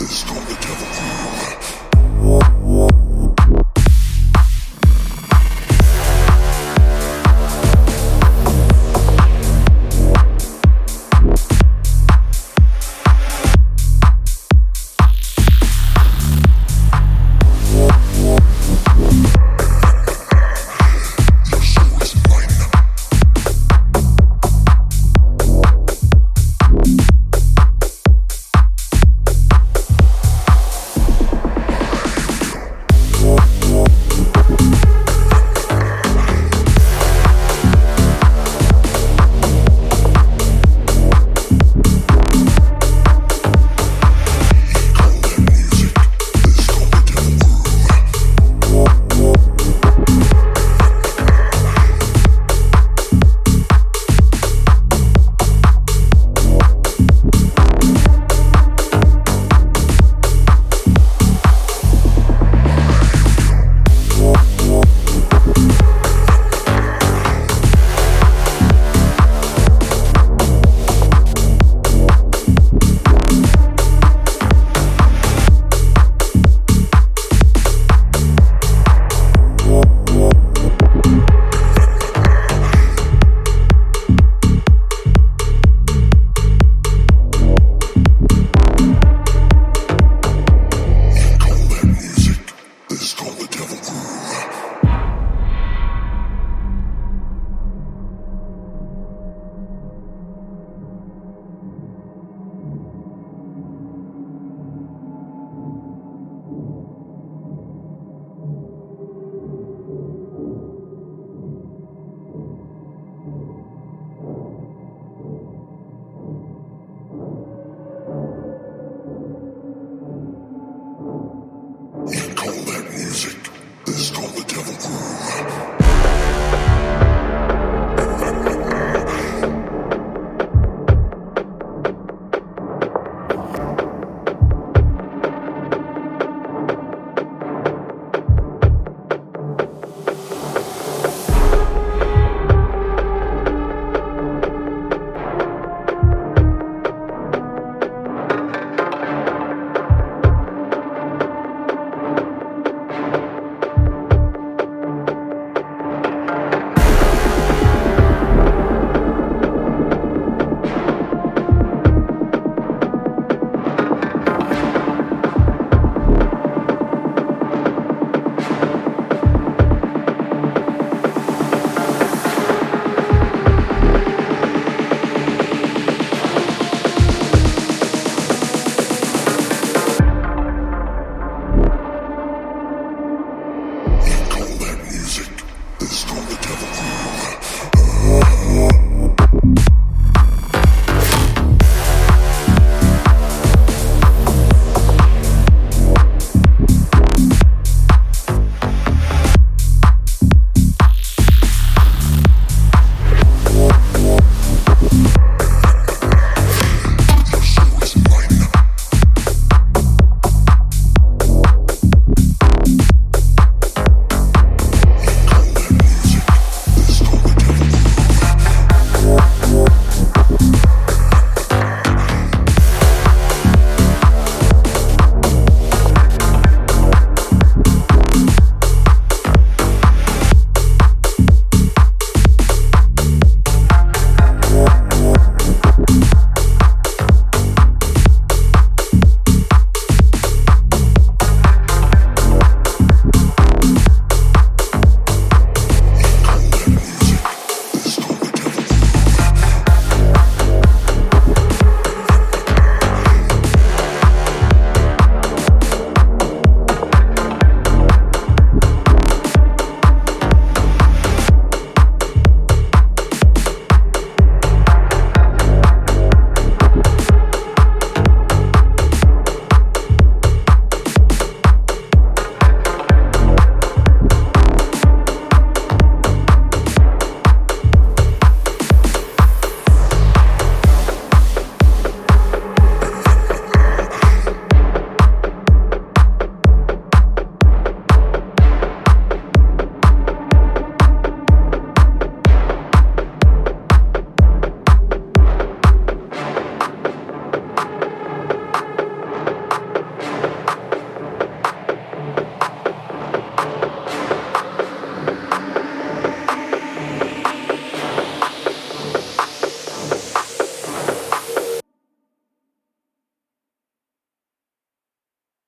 is called the Devil Queen. call the devil. Yeah.